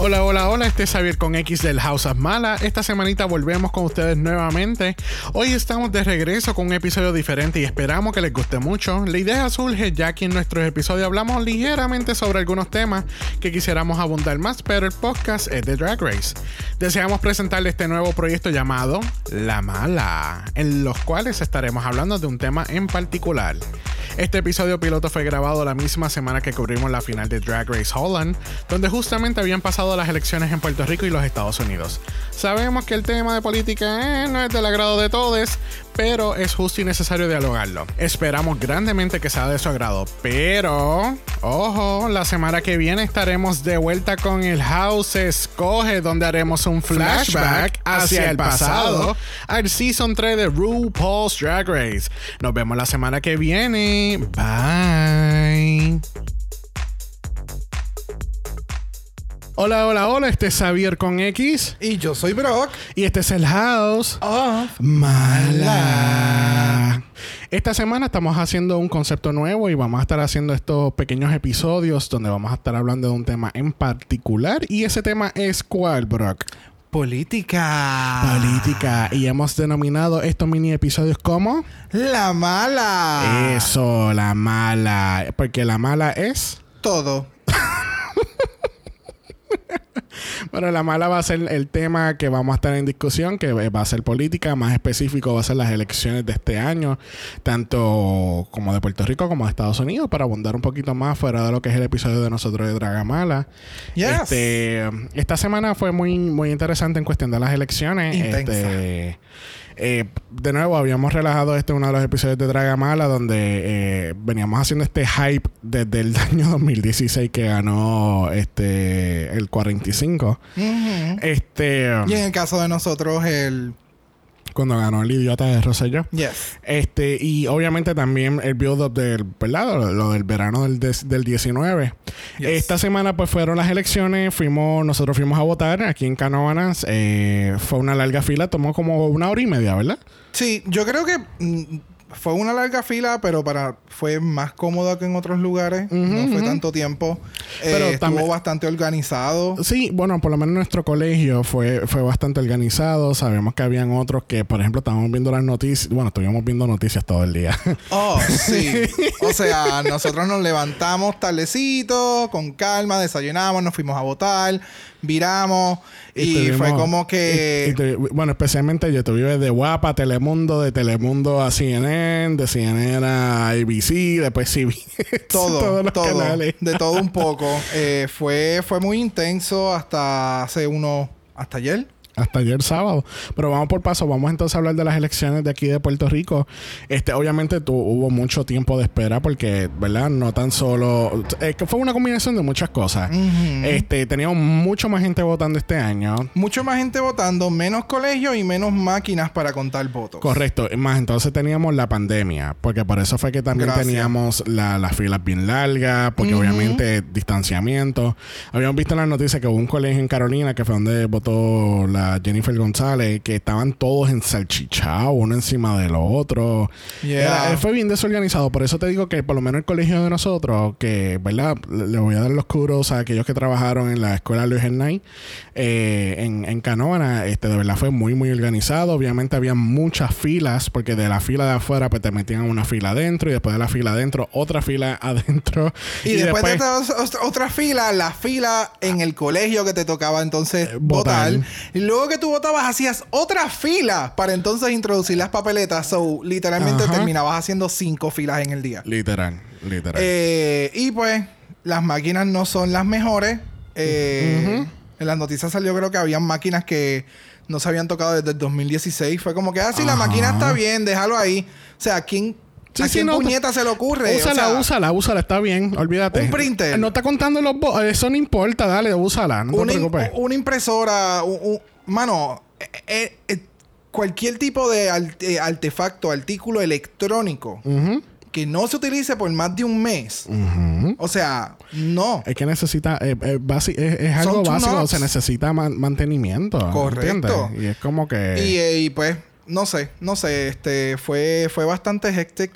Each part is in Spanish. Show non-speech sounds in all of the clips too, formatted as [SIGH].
Hola, hola, hola, este es Xavier con X del House of Mala. Esta semanita volvemos con ustedes nuevamente. Hoy estamos de regreso con un episodio diferente y esperamos que les guste mucho. La idea surge ya que en nuestros episodios hablamos ligeramente sobre algunos temas que quisiéramos abundar más, pero el podcast es de Drag Race. Deseamos presentarle este nuevo proyecto llamado La Mala, en los cuales estaremos hablando de un tema en particular. Este episodio piloto fue grabado la misma semana que cubrimos la final de Drag Race Holland, donde justamente habían pasado las elecciones en Puerto Rico y los Estados Unidos. Sabemos que el tema de política eh, no es del agrado de todos, pero es justo y necesario dialogarlo. Esperamos grandemente que sea de su agrado, pero ojo, la semana que viene estaremos de vuelta con el House Escoge, donde haremos un flashback hacia el pasado al Season 3 de RuPaul's Drag Race. Nos vemos la semana que viene. Bye. Hola, hola, hola. Este es Xavier con X. Y yo soy Brock. Y este es el House of Mala. Esta semana estamos haciendo un concepto nuevo y vamos a estar haciendo estos pequeños episodios donde vamos a estar hablando de un tema en particular. Y ese tema es ¿cuál, Brock? Política. Política. Y hemos denominado estos mini episodios como La mala. Eso, la mala. Porque la mala es todo. Bueno, la mala va a ser el tema que vamos a estar en discusión, que va a ser política, más específico va a ser las elecciones de este año, tanto como de Puerto Rico como de Estados Unidos, para abundar un poquito más fuera de lo que es el episodio de nosotros de Dragamala. Este, esta semana fue muy, muy interesante en cuestión de las elecciones. Este, eh, de nuevo, habíamos relajado este uno de los episodios de Dragamala donde eh, veníamos haciendo este hype desde el [LAUGHS] año 2016 que ganó este el 45. Este y en el caso de nosotros el cuando ganó el idiota de Rosselló. Yes. Este, y obviamente también el build-up del, ¿verdad? Lo, del verano del, del 19. Esta semana, pues fueron las elecciones, fuimos, nosotros fuimos a votar aquí en Canóvanas. Eh, fue una larga fila, tomó como una hora y media, ¿verdad? Sí, yo creo que. Fue una larga fila, pero para fue más cómoda que en otros lugares. no fue tanto tiempo. Pero eh, estuvo bastante organizado. Sí, bueno, por lo menos nuestro colegio fue, fue bastante organizado. Sabemos que habían otros que, por ejemplo, estábamos viendo las noticias. Bueno, estuvimos viendo noticias todo el día. [LAUGHS] Oh, sí. [LAUGHS] o sea, nosotros nos levantamos tardecito, con calma, desayunamos, nos fuimos a votar viramos y, fue como que... bueno, especialmente yo te vive de Guapa, Telemundo, de Telemundo a CNN, de CNN a ABC, después sí [LAUGHS] todo, todo, de todo un [LAUGHS] poco. Eh, fue, fue muy intenso hasta hace uno, hasta ayer hasta ayer sábado. Pero vamos por paso, vamos entonces a hablar de las elecciones de aquí de Puerto Rico. Este, obviamente tu, hubo mucho tiempo de espera porque, ¿verdad? No tan solo. Es que fue una combinación de muchas cosas. Este, teníamos mucho más gente votando este año. Mucho más gente votando, menos colegios y menos máquinas para contar votos. Correcto. Más entonces teníamos la pandemia, porque por eso fue que también teníamos las filas bien largas, porque obviamente distanciamiento. Habíamos visto en las noticias que hubo un colegio en Carolina que fue donde votó la Jennifer González, que estaban todos ensalchichados uno encima del otro. fue bien desorganizado. Por eso te digo que por lo menos el colegio de nosotros, que, ¿verdad? Le voy a dar los curos a aquellos que trabajaron en la escuela Luis Hernay, eh, en, en Canóvana, este, de verdad fue muy, muy organizado. Obviamente había muchas filas, porque de la fila de afuera, pues te metían una fila adentro y después de la fila adentro, otra fila [LAUGHS] adentro. Y, después, de otra fila, la fila en el colegio que te tocaba entonces eh, votar. Y luego que tú votabas, hacías otra fila para entonces introducir las papeletas. So, literalmente terminabas haciendo cinco filas en el día. Literal, literal. Eh, y pues, las máquinas no son las mejores. Eh, en las noticias salió, creo que habían máquinas que no se habían tocado desde el 2016. Fue como que, ah, sí, la máquina está bien, déjalo ahí. O sea, ¿quién ¿A quién puñeta se le ocurre? Úsala, úsala, úsala, está bien, olvídate. Un printer. No está contando los... Eso no importa, dale, úsala, no te preocupes. Una impresora, un, mano, eh, eh, eh, cualquier tipo de artefacto, artículo electrónico que no se utilice por más de un mes, o sea, no. Es que necesita, es, algo básico, se necesita mantenimiento. Correcto. Y es como que. Y, pues, no sé, no sé, este fue, fue bastante hectic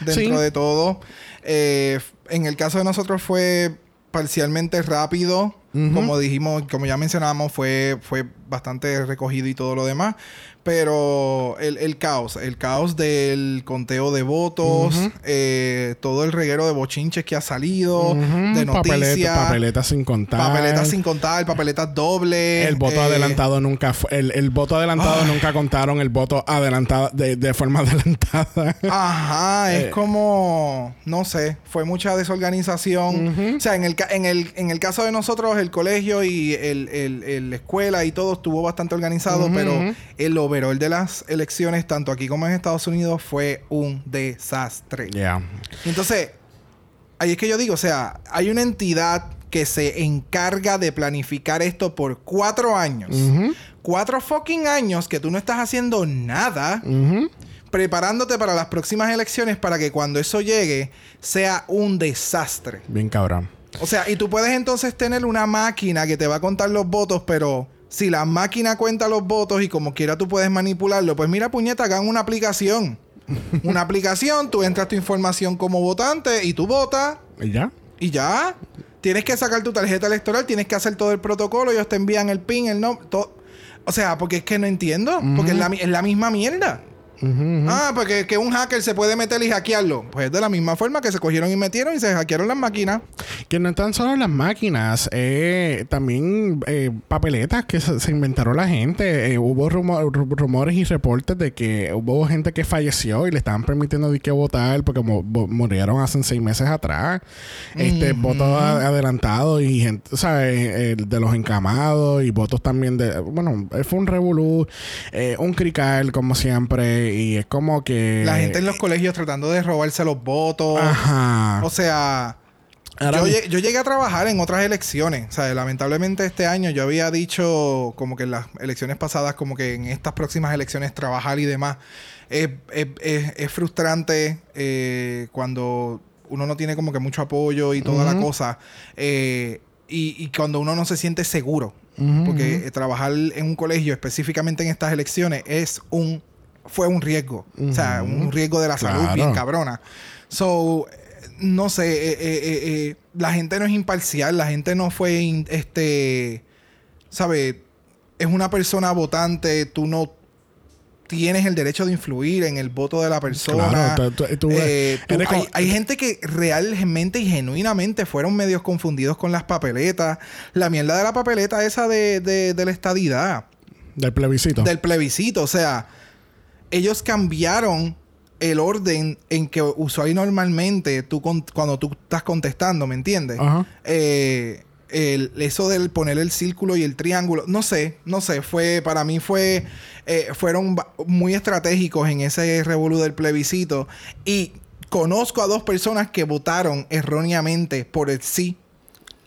dentro de todo. en el caso de nosotros fue parcialmente rápido. Como dijimos, como ya mencionábamos, fue, fue bastante recogido y todo lo demás. Pero el, caos, el caos del conteo de votos, eh, todo el reguero de bochinches que ha salido, de noticias. papeletas sin contar. Papeletas sin contar, papeletas dobles. El voto eh, adelantado nunca fue. El, voto adelantado nunca contaron el voto adelantado de, forma [LAUGHS] adelantada. Ajá, es eh. como. No sé, fue mucha desorganización. O sea, en el, en, el, en el caso de nosotros, el colegio y el, la escuela y todo estuvo bastante organizado, pero el el de las elecciones, tanto aquí como en Estados Unidos, fue un desastre. Entonces, ahí es que yo digo, o sea, hay una entidad que se encarga de planificar esto por cuatro años. Cuatro fucking años que tú no estás haciendo nada. Preparándote para las próximas elecciones para que cuando eso llegue sea un desastre. Bien cabrón. O sea, y tú puedes entonces tener una máquina que te va a contar los votos, pero si la máquina cuenta los votos y como quiera tú puedes manipularlo, pues mira, puñeta, hagan una aplicación. [LAUGHS] una aplicación, tú entras tu información como votante y tú votas. ¿Y ya? Y ya. Tienes que sacar tu tarjeta electoral, tienes que hacer todo el protocolo, ellos te envían el PIN, el nombre, todo. O sea, porque es que no entiendo. Porque es la, es la misma mierda. Ah, porque que un hacker se puede meter y hackearlo. Pues de la misma forma que se cogieron y metieron y se hackearon las máquinas. Que no están solo las máquinas, eh, también eh, papeletas que se, inventaron la gente. Eh, hubo rumores y reportes de que hubo gente que falleció y le estaban permitiendo de que votar porque murieron hace seis meses atrás. Este, votos adelantados y gente, ¿sabes? de los encamados y votos también de. Bueno, fue un revolú, un crical como siempre y es como que... La gente en los colegios tratando de robarse los votos. Ajá. O sea... Yo, llegué a trabajar en otras elecciones. O sea, lamentablemente este año yo había dicho como que en las elecciones pasadas, como que en estas próximas elecciones trabajar y demás. Es, frustrante eh, cuando uno no tiene como que mucho apoyo y toda la cosa. Eh, y, cuando uno no se siente seguro. porque trabajar en un colegio, específicamente en estas elecciones, es un fue un riesgo. O sea, un riesgo de la salud bien cabrona. So, no sé, eh, eh, eh, la gente no es imparcial, la gente no fue, este, ¿sabes? Es una persona votante, tú no tienes el derecho de influir en el voto de la persona. hay, gente que realmente y genuinamente fueron medios confundidos con las papeletas. La mierda de la papeleta esa de, de, de la estadidad. Del plebiscito. Del plebiscito, o sea ellos cambiaron el orden en que usuario normalmente tú cuando tú estás contestando, ¿me entiendes? Eh, eso del poner el círculo y el triángulo, no sé, no sé, fue para mí fue eh, fueron muy estratégicos en ese revolú del plebiscito y conozco a dos personas que votaron erróneamente por el sí.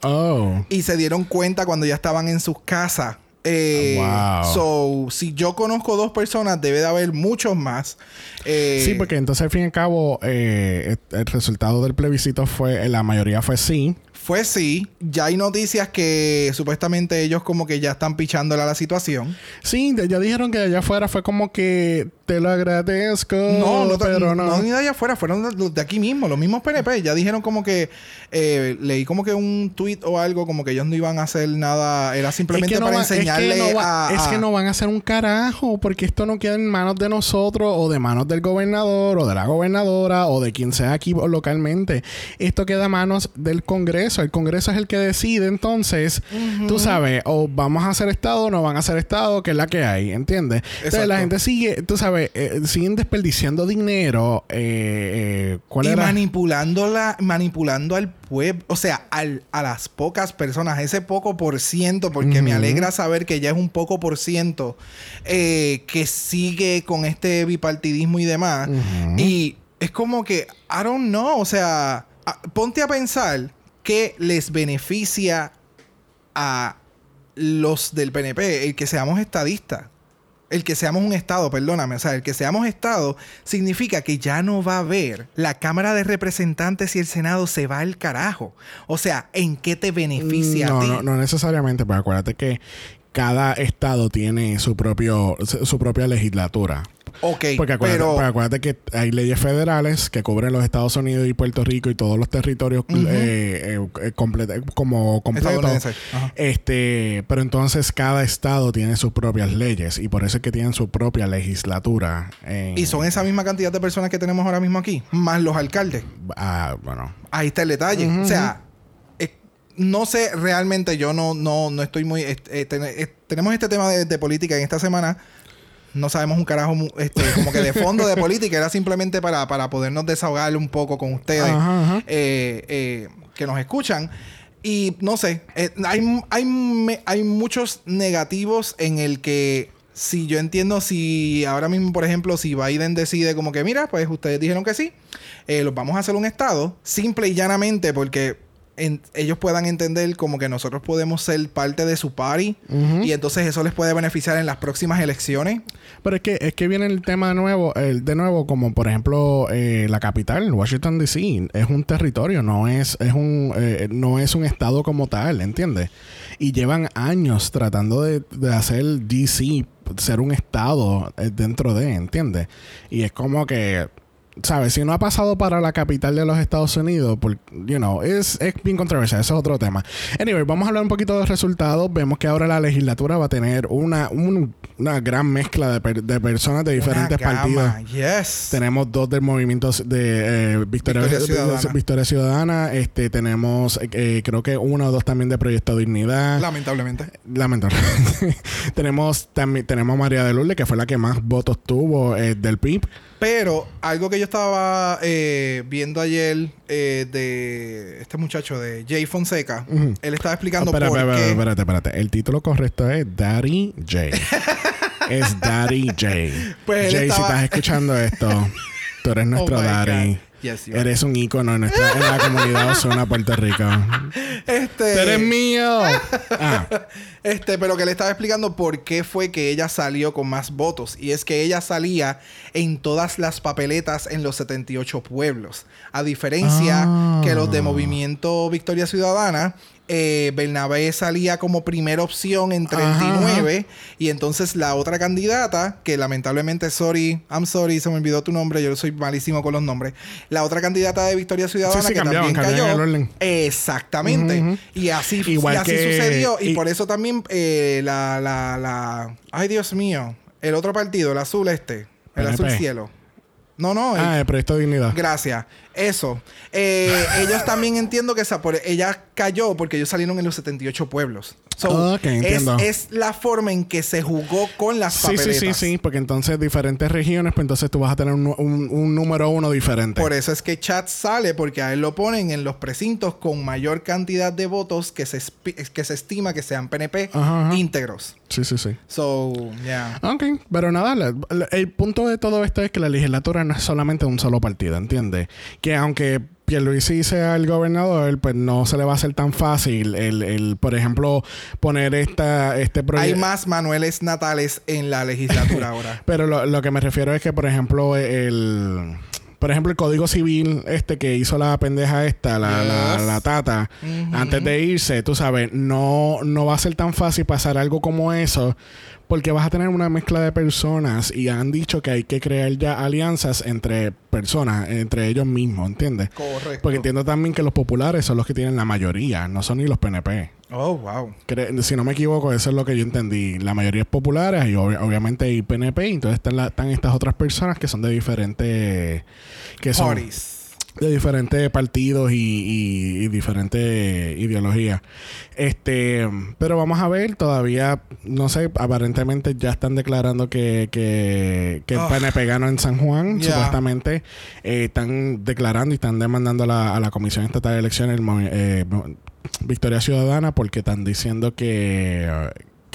Oh. Y se dieron cuenta cuando ya estaban en sus casas eh, So, si yo conozco dos personas, debe de haber muchos más. Eh, sí, porque entonces al fin y al cabo, eh, el resultado del plebiscito fue, la mayoría fue sí. Fue sí. Ya hay noticias que supuestamente ellos como que ya están pichándole a la situación. Sí, ya dijeron que allá afuera fue como que te lo agradezco. No, no, pero no. No, ni de allá afuera, fueron de aquí mismo, los mismos PNP. Ya dijeron como que eh, leí como que un tweet o algo como que ellos no iban a hacer nada, era simplemente para enseñarle a, Es que no van a hacer un carajo, porque esto no queda en manos de nosotros o de manos del gobernador o de la gobernadora o de quien sea aquí localmente. Esto queda en manos del Congreso. El Congreso es el que decide, entonces, tú sabes, o vamos a hacer Estado o no van a hacer Estado, que es la que hay, ¿entiendes? Entonces la gente sigue, tú sabes, eh, siguen desperdiciando dinero. Eh, eh y manipulando, manipulando al pueblo, o sea, a las pocas personas, ese poco por ciento, porque me alegra saber que ya es un poco por ciento eh, que sigue con este bipartidismo y demás. Y es como que, I don't know, o sea, ponte a pensar que les beneficia a los del PNP el que seamos estadistas el que seamos un Estado, perdóname, o sea, el que seamos Estado significa que ya no va a haber la Cámara de Representantes y el Senado se va al carajo. O sea, ¿en qué te beneficia no, a ti? No, no necesariamente, pero acuérdate que cada estado tiene su propio su propia legislatura. Ok, porque acuérdate, pero- porque acuérdate que hay leyes federales que cubren los Estados Unidos y Puerto Rico y todos los territorios eh, eh, eh, como completos. Este, pero entonces cada estado tiene sus propias leyes y por eso es que tienen su propia legislatura. en- Y son esa misma cantidad de personas que tenemos ahora mismo aquí, más los alcaldes. ah, bueno, Ahí está el detalle. O sea, no sé realmente, yo no, no, no estoy muy. eh, eh, ten- eh, tenemos este tema de, de política en esta semana. No sabemos un carajo, este, como que de fondo de [LAUGHS] política, era simplemente para, para podernos desahogar un poco con ustedes Ajá, ajá. eh, eh, que nos escuchan. Y no sé, eh, hay, hay, me- hay muchos negativos en el que si yo entiendo, si ahora mismo, por ejemplo, si Biden decide como que, mira, pues ustedes dijeron que sí, eh, los vamos a hacer un estado, simple y llanamente porque en- ellos puedan entender como que nosotros podemos ser parte de su party y entonces eso les puede beneficiar en las próximas elecciones. Pero es que, es que viene el tema de nuevo, el, de nuevo, como por ejemplo eh, la capital, Washington DC, es un territorio, no es, es un, eh, no es un estado como tal, ¿entiendes? Y llevan años tratando de, de hacer DC ser un estado eh, dentro de, ¿entiendes? Y es como que ¿Sabes? Si no ha pasado para la capital de los Estados Unidos, por, you know, es, es bien controversial. Eso es otro tema. Anyway, vamos a hablar un poquito de resultados. Vemos que ahora la legislatura va a tener una, un- una gran mezcla de, per- de personas de diferentes partidos. Yes. Tenemos dos del movimiento de eh, Victoria, Victoria Ciudadana. Victoria Ciudadana. Este, tenemos, eh, creo que uno o dos también de Proyecto Dignidad. Lamentablemente. Lamentablemente. [LAUGHS] tenemos también tenemos a María de Lourdes, que fue la que más votos tuvo eh, del PIB. Pero algo que yo estaba eh, viendo ayer eh, de este muchacho de Jay Fonseca, él estaba explicando espera, por espera, qué. espérate, espérate. El título correcto es Daddy J. [LAUGHS] es Daddy J. Pues Jay, si estás escuchando esto, tú eres [LAUGHS] nuestro Oh my daddy. God. Yes, you are. eres un ícono en, nuestra, en la comunidad Osuna, Puerto Rico. Este, ¡Tú eres mío! Ah, este, pero que le estaba explicando por qué fue que ella salió con más votos. Y es que ella salía en todas las papeletas en los 78 pueblos. A diferencia Ah. que los de Movimiento Victoria Ciudadana, eh, Bernabé salía como primera opción en 39. Y entonces la otra candidata, que lamentablemente, sorry, I'm sorry, se me olvidó tu nombre, yo soy malísimo con los nombres. La otra candidata de Victoria Ciudadana Sí, sí, que cambiaban, también cayó. el orden. Exactamente. Y así, Igual y así que- sucedió. Y, y- por eso también eh, la, la, la... Ay, Dios mío. El otro partido, el azul este. El PNP. azul cielo. No, no. ah, el Proyecto Dignidad. Gracias. Eso. Eh, ellos [LAUGHS] también entiendo que esa, por- ella cayó porque ellos salieron en los 78 pueblos. So, Ok, entiendo. Es, es la forma en que se jugó con las Sí, papeletas. sí, sí, sí, porque entonces diferentes regiones, pues entonces tú vas a tener un, un- un número uno diferente. Por eso es que Chat sale, porque a él lo ponen en los precintos con mayor cantidad de votos que se, que se estima que sean PNP Ajá, ajá. íntegros. Sí, sí, sí. So, yeah. Ok, pero nada, la- la- el punto de todo esto es que la legislatura no es solamente un solo partido, ¿entiendes? Que aunque Pierluisi sea el gobernador, pues no se le va a hacer tan fácil el, el por ejemplo, poner esta, este Hay proyecto. más Manueles Natales en la legislatura [LAUGHS] ahora. Pero lo, lo que me refiero es que, por ejemplo, el... Por ejemplo, el Código Civil este que hizo la pendeja esta, la, la, Yes. la tata, antes de irse, tú sabes, no, no va a ser tan fácil pasar algo como eso porque vas a tener una mezcla de personas y han dicho que hay que crear ya alianzas entre personas, entre ellos mismos, ¿entiendes? Correcto. Porque entiendo también que los populares son los que tienen la mayoría, no son ni los PNP. Oh, wow. Cre- si no me equivoco, eso es lo que yo entendí. La mayoría es populares y ob- obviamente hay PNP, y entonces están, la- están estas otras personas que son de diferentes... que son Parties. De diferentes partidos y, y, y diferentes ideologías. Este, pero vamos a ver, todavía, no sé, aparentemente ya están declarando que, que, que el Ah. PNP ganó en San Juan, supuestamente. Eh, están declarando y están demandando a la, a la Comisión Estatal de Elecciones el eh, Victoria Ciudadana porque están diciendo que...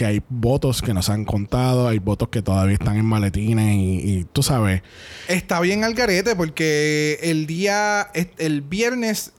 que hay votos que no se han contado, hay votos que todavía están en maletines y, tú sabes, Está bien al garete porque el día, el viernes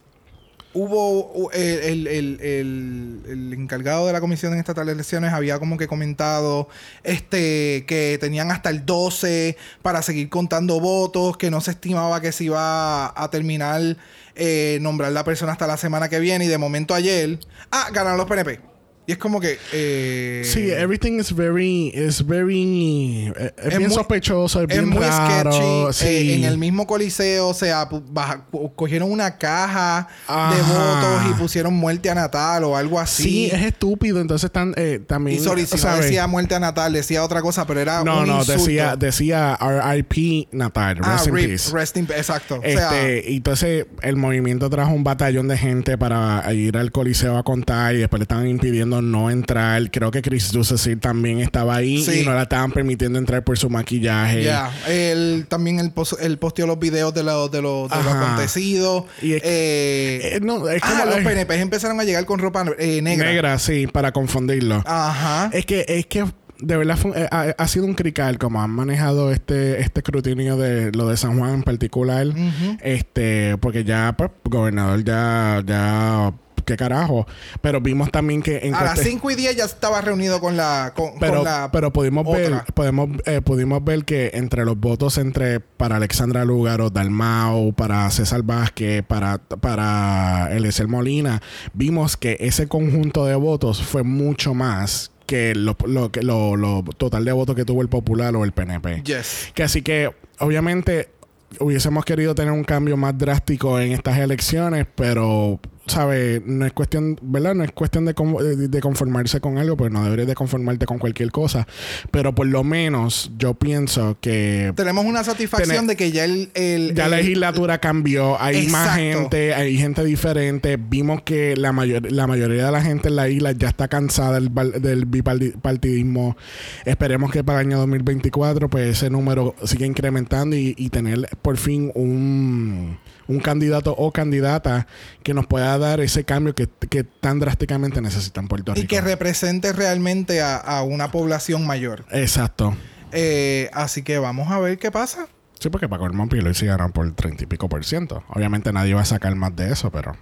hubo el, el- el- el- encargado de la Comisión Estatal de Elecciones había como que comentado este que tenían hasta el 12 para seguir contando votos, que no se estimaba que se iba a terminar eh, nombrar la persona hasta la semana que viene y de momento ayer, ah, ganaron los PNP. Y es como que. Eh, sí, everything is very. is very. eh, es, bien muy- sospechoso, es, Es bien muy raro. sketchy. sí. Eh, en el mismo coliseo, o sea, baja- co- cogieron una caja de Ajá. votos y pusieron muerte a Natal o algo así. Sí, es estúpido. Entonces están eh, también. y sorry, si no decía muerte a Natal, decía otra cosa, pero era No, un no, insulto. decía, decía RIP Natal. Ah, Rest in rip, peace. rest in- exacto. O sea, Este, y entonces el movimiento trajo un batallón de gente para ir al Coliseo a contar y después le estaban impidiendo no entrar. Creo que Chris Ducesir también estaba ahí Sí. y no la estaban permitiendo entrar por su maquillaje. ya. Él también él, pos- él posteó los videos de lo, de lo, de lo acontecido. Y es- Eh, Eh, no, es ah, como los eh, PNP empezaron a llegar con ropa eh, negra. negra, sí, para confundirlo. Ajá. Es que, es que de verdad fue- eh, ha, ha sido un crical como han manejado este, este escrutinio de lo de San Juan en particular. Este, porque ya, pues, gobernador ya, ya, qué carajo. Pero vimos también que en A las cueste- 5 y 10 ya estaba reunido con la. Con, pero, con la pero pudimos ver, podemos, eh, pudimos ver que entre los votos entre para Alexandra Lúgaro, Dalmau, para César Vázquez, para, para Eliezer Molina, vimos que ese conjunto de votos fue mucho más que lo, lo, lo total de votos que tuvo el Popular o el PNP. Yes. Que así que, obviamente, hubiésemos querido tener un cambio más drástico en estas elecciones, pero, ¿sabes? No es cuestión, ¿verdad? No es cuestión de, de- conformarse con algo, porque no deberías de conformarte con cualquier cosa. Pero por lo menos, yo pienso que Tenemos una satisfacción de que ya el. el- ya la el- legislatura cambió, hay más gente, hay gente diferente. Vimos que la, mayor, la mayoría de la gente en la isla ya está cansada del, del bipartidismo. Esperemos que para el año 2024 pues ese número siga incrementando y, y tener por fin un, un candidato o candidata que nos pueda dar ese cambio que, que tan drásticamente necesita en Puerto Rico. y que represente realmente a, a una población mayor. Exacto. Eh, así que vamos a ver qué pasa. Sí, porque para colmo Pierluisi ganaron por 30 y pico por ciento. Obviamente nadie va a sacar más de eso, pero...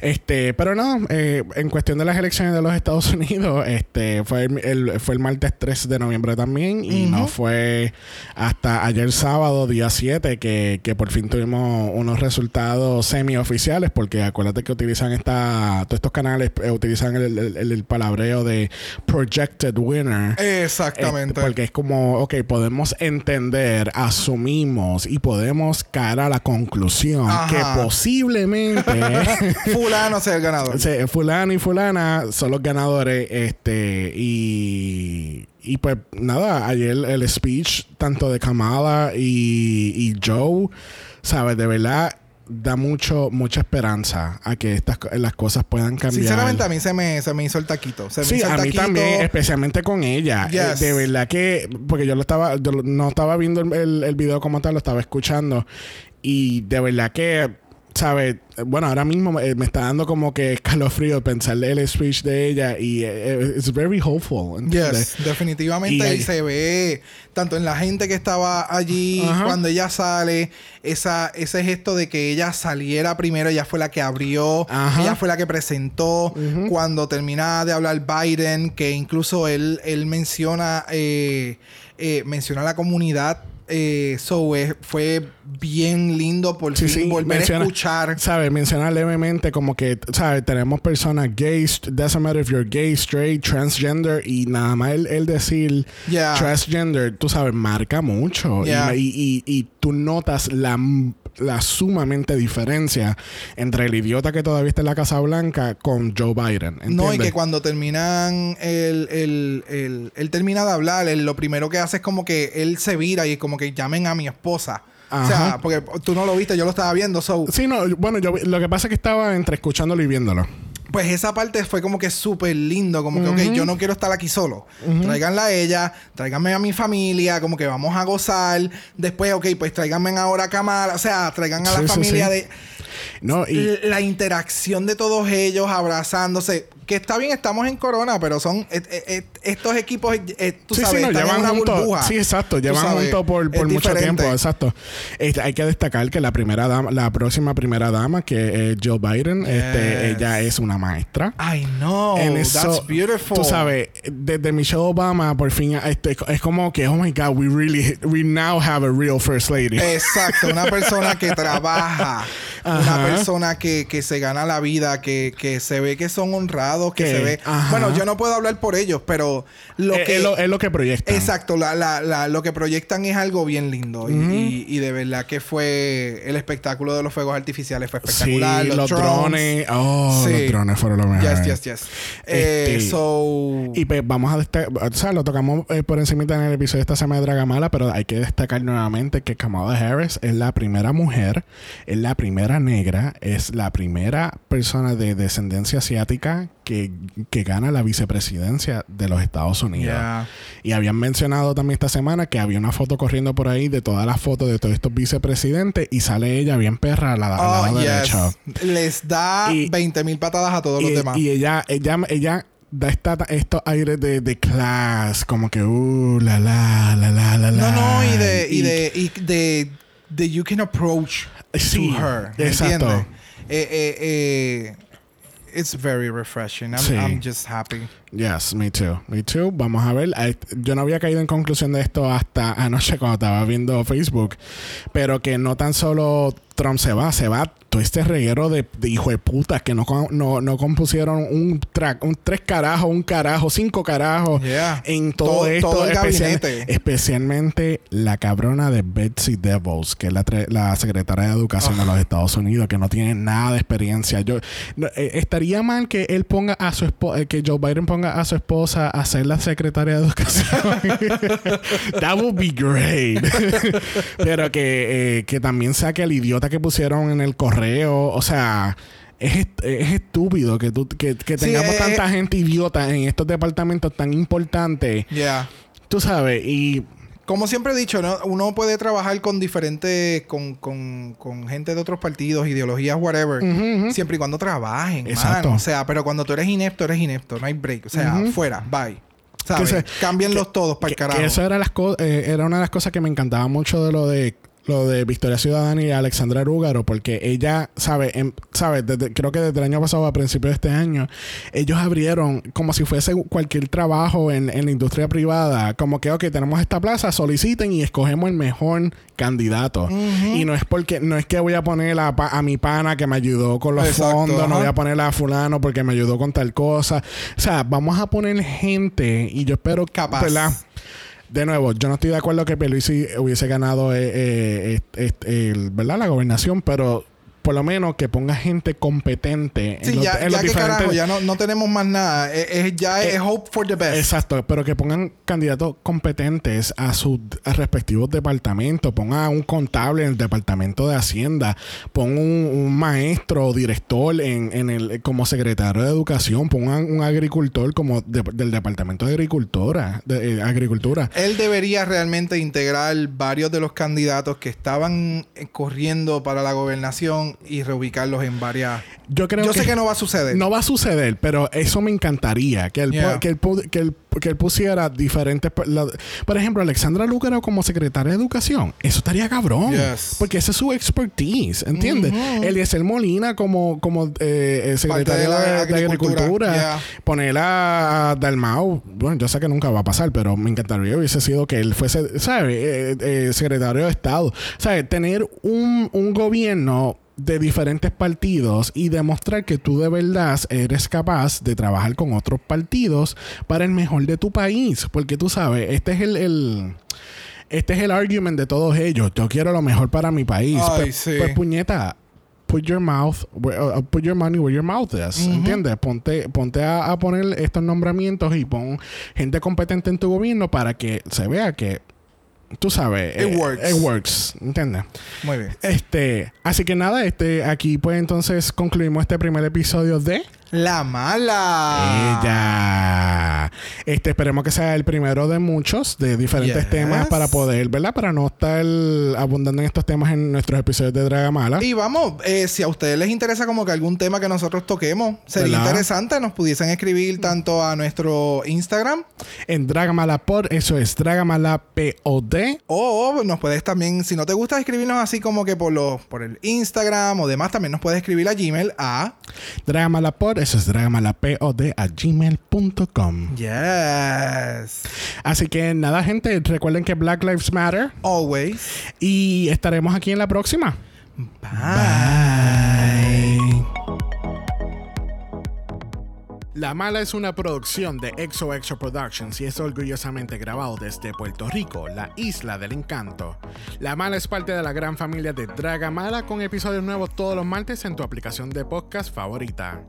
Este, pero no, eh, en cuestión de las elecciones de los Estados [LAUGHS] Unidos, este, fue el, el- fue el martes 3 de noviembre también y no fue hasta ayer sábado, día 7, que, que por fin tuvimos unos resultados semi-oficiales, porque acuérdate que utilizan esta, todos estos canales eh, utilizan el, el- el- el palabreo de projected winner. Exactamente. Eh, porque es como, ok, podemos entender, asumimos y podemos caer a la conclusión Ajá. que posiblemente [LAUGHS] [LAUGHS] Fulano sea el ganador. se- fulano y fulana son los ganadores. Este, y, y pues nada, ayer el speech tanto de Kamala y, y Joe, ¿sabes? De verdad da mucho mucha esperanza a que estas las cosas puedan cambiar. Sinceramente, a mí se me, se me hizo el taquito. Se me Sí, hizo el a mí taquito. también, especialmente con ella. Eh, de verdad que, porque yo lo estaba, yo no estaba viendo el, el- el video como tal, lo estaba escuchando. Y de verdad que, ¿sabes? Bueno, ahora mismo eh, me está dando como que escalofrío pensar el speech de ella y eh, it's very hopeful. ¿entiendes? Yes, definitivamente. Y ahí- se ve tanto en la gente que estaba allí cuando ella sale, esa, ese gesto de que ella saliera primero, ella fue la que abrió, ella fue la que presentó. Cuando termina de hablar Biden, que incluso él, él menciona, eh, eh, menciona a la comunidad. Eh, so, eh, fue bien lindo por Sí, fin sí, volver menciona- a escuchar. ¿Sabes? Menciona levemente como que, ¿sabes? Tenemos personas gays, doesn't matter if you're gay, straight, transgender, y nada más el, el decir Yeah. transgender, tú sabes, marca mucho. Y, y- y tú notas la, la sumamente diferencia entre el idiota que todavía está en la Casa Blanca con Joe Biden. No, y que cuando terminan el, el, el- él termina de hablar, él lo primero que hace es como que él se vira y es como que llamen a mi esposa. O sea, porque tú no lo viste, yo lo estaba viendo, so Sí, no, bueno, yo lo que pasa es que estaba entre escuchándolo y viéndolo. Pues esa parte fue como que súper lindo, como que, ok, yo no quiero estar aquí solo. Tráiganla a ella, tráiganme a mi familia, como que vamos a gozar. Después, ok, pues tráiganme ahora a Kamala, o sea, traigan a la sí, familia sí. de... No, y La interacción de todos ellos abrazándose. Que está bien, estamos en Corona, pero son eh, eh, eh, estos equipos, eh, tú sí, sabes, sí, no, están en llevan una juntos. burbuja. Sí, exacto, llevan juntos por, por mucho diferente. tiempo, exacto. Este, hay que destacar que la primera dama, la próxima primera dama, que es Jill Biden, este, Yes. ella es una maestra. I know, En that's eso, beautiful. Tú sabes, desde Michelle Obama, por fin, este, es como que, oh my God, we really, we now have a real first lady. Exacto, una persona que trabaja. [LAUGHS] una persona que, que, se gana la vida, que, que, se ve que son honrados, que se ve... Bueno, yo no puedo hablar por ellos, pero lo que... Es lo, que proyectan. Exacto, la, la, lo que proyectan es algo bien lindo. y, y, de verdad que fue... El espectáculo de los fuegos artificiales fue espectacular. los, drones. Oh, los drones fueron lo mejor. Yes, yes, yes. Eh, este, so... Y pues vamos a destacar... O sea, lo tocamos eh, por encima en el episodio de esta semana de Dragamala, pero hay que destacar nuevamente que Kamala Harris es la primera mujer, es la primera negra, es la primera persona de descendencia asiática que, gana la vicepresidencia de los Estados Unidos. Y habían mencionado también esta semana que había una foto corriendo por ahí de todas las fotos de todos estos vicepresidentes y sale ella bien perra a la, lado oh, derecha. Les da 20 mil patadas a todos los demás. Y ella, ella, ella da esta, estos aires de, de class, como que, uh, la, la, la, la, la, No, no, y de, y, de, y de, de, you can approach to her. Exacto. Eh, eh, eh, it's very refreshing. I'm, I'm just happy. Yes, me too. Me too. Vamos a ver. Yo no había caído en conclusión de esto hasta [LAUGHS] anoche cuando estaba viendo Facebook. Pero que no tan solo Trump se va, se va todo este reguero de, hijo de putas que no, no, compusieron un track, un tres carajos, un carajo, cinco carajos en todo, esto. especialmente la cabrona de Betsy DeVos, que es la, la secretaria de Educación de los Estados Unidos, que no tiene nada de experiencia. Yo eh, estaría mal que él ponga a su esposa, eh, que Joe Biden ponga a su esposa a ser la secretaria de Educación. [LAUGHS] That would be great. [LAUGHS] Pero que, eh, que también saque el idiota que pusieron en el correo. O sea, es, es estúpido que, tú, que, tengamos tanta gente idiota en estos departamentos tan importantes. Ya. Tú sabes, y como siempre he dicho, ¿no? uno puede trabajar con diferentes, con, con, con gente de otros partidos, ideologías, whatever, siempre y cuando trabajen. Exacto. O sea, pero cuando tú eres inepto, eres inepto, no hay break. O sea, fuera, bye. ¿Sabes? Cámbienlos todos para el carajo. eso era, las eh, era una de las cosas que me encantaba mucho de lo de lo de Victoria Ciudadana y Alexandra Rúgaro, porque ella, sabe, em, sabe creo que desde el año pasado a principios de este año, ellos abrieron como si fuese cualquier trabajo en, la industria privada, como que, ok, tenemos esta plaza, soliciten y escogemos el mejor candidato. Y no es porque, no es que voy a poner a, a mi pana que me ayudó con los fondos, no voy a poner a fulano porque me ayudó con tal cosa. O sea, vamos a poner gente y yo espero, Capaz de nuevo, yo no estoy de acuerdo que Peluisi hubiese ganado eh, eh, ¿verdad? la gobernación, pero por lo menos que ponga gente competente sí, en, ya, ya que carajo, ya no, no, tenemos más nada. Es, ya es eh, hope for the best. Exacto, pero que pongan candidatos competentes a sus respectivos departamentos. Ponga un contable en el departamento de Hacienda. Pon un, maestro o director en, en, el, como secretario de Educación. Pongan un agricultor como del departamento de Agricultura, de, eh, Agricultura. Él debería realmente integrar varios de los candidatos que estaban corriendo para la gobernación y reubicarlos en varias. Yo creo Yo sé que no va a suceder. No va a suceder, pero eso me encantaría. Que él, que él, que él, que él pusiera diferentes. por ejemplo, Alexandra Lúcaro como secretaria de Educación. Eso estaría cabrón. Porque esa es su expertise. ¿Entiendes? Mm Eliezer Molina como, como eh, eh secretaria de, Agricultura. Poner a Dalmau. Bueno, yo sé que nunca va a pasar, pero me encantaría hubiese sido que él fuese, ¿sabes? Eh, eh, secretario de Estado. ¿Sabes? Tener un, un gobierno de diferentes partidos y demostrar que tú de verdad eres capaz de trabajar con otros partidos para el mejor de tu país. Porque tú sabes, este es el, este es el argument de todos ellos. Yo quiero lo mejor para mi país. pues, pues, puñeta, put your mouth, uh, put your money where your mouth is. ¿Entiendes? Ponte, ponte a, a, poner estos nombramientos y pon gente competente en tu gobierno para que se vea que tú sabes. It eh, works. It works. ¿Entiendes? Muy bien. Este, así que nada, este, aquí pues entonces concluimos este primer episodio de la mala. Ella. Este, esperemos que sea el primero de muchos, de diferentes temas para poder, ¿verdad? Para no estar abundando en estos temas en nuestros episodios de Draga Mala. Y vamos, eh, si a ustedes les interesa como que algún tema que nosotros toquemos, sería interesante, nos pudiesen escribir tanto a nuestro Instagram. En Dragamalapod, eso es Dragamalapod. O nos puedes también, si no te gusta escribirnos así como que por, los, por el Instagram o demás, también nos puedes escribir a Gmail a Dragamalapod eso es dragamalapod Yes. Así que nada, gente, recuerden que Black Lives Matter. Always. Y estaremos aquí en la próxima. Bye. La Mala es una producción de ExoExo Productions y es orgullosamente grabado desde Puerto Rico, la isla del encanto. La Mala es parte de la gran familia de Draga Mala con episodios nuevos todos los martes en tu aplicación de podcast favorita.